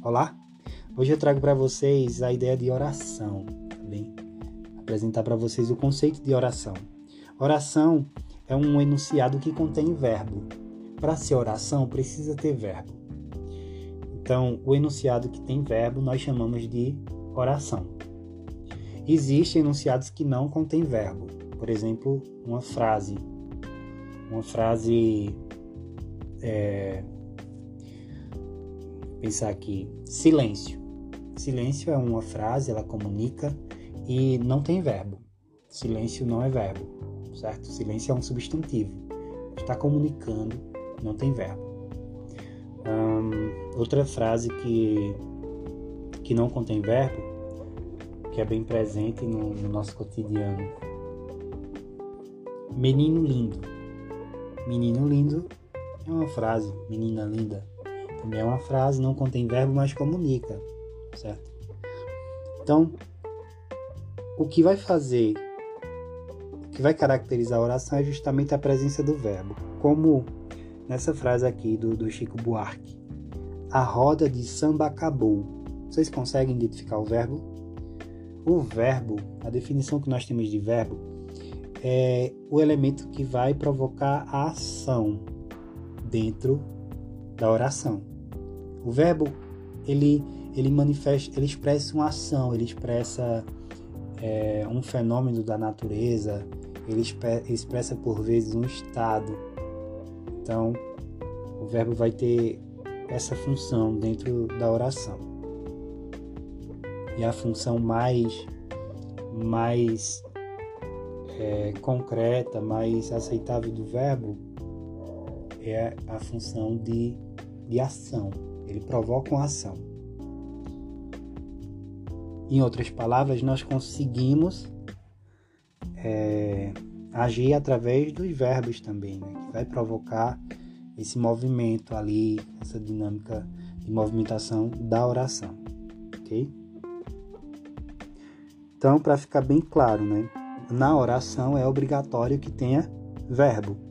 Olá! Hoje eu trago para vocês a ideia de oração, tá bem? Apresentar para vocês o conceito de oração. Oração é um enunciado que contém verbo. Para ser oração, precisa ter verbo. Então, o enunciado que tem verbo nós chamamos de oração. Existem enunciados que não contêm verbo. Por exemplo, uma frase. Uma frase é, pensar aqui, silêncio. Silêncio é uma frase, ela comunica e não tem verbo. Silêncio não é verbo, certo? Silêncio é um substantivo. Está comunicando, não tem verbo. outra frase que, que não contém verbo, que é bem presente no, no nosso cotidiano. Menino lindo. Menino lindo é uma frase, menina linda. Também é uma frase, não contém verbo, mas comunica, certo? Então, o que vai fazer, o que vai caracterizar a oração é justamente a presença do verbo. Como nessa frase aqui do, do Chico Buarque. A roda de samba acabou. Vocês conseguem identificar o verbo? O verbo, a definição que nós temos de verbo, é o elemento que vai provocar a ação dentro da oração. O verbo ele ele manifesta, ele expressa uma ação, ele expressa é, um fenômeno da natureza, ele expressa por vezes um estado. Então, o verbo vai ter essa função dentro da oração. E a função mais mais é, concreta, mais aceitável do verbo é a função de, de ação. Ele provoca uma ação. Em outras palavras, nós conseguimos é, agir através dos verbos também, né? que vai provocar esse movimento ali, essa dinâmica de movimentação da oração, ok? Então, para ficar bem claro, né? Na oração é obrigatório que tenha verbo.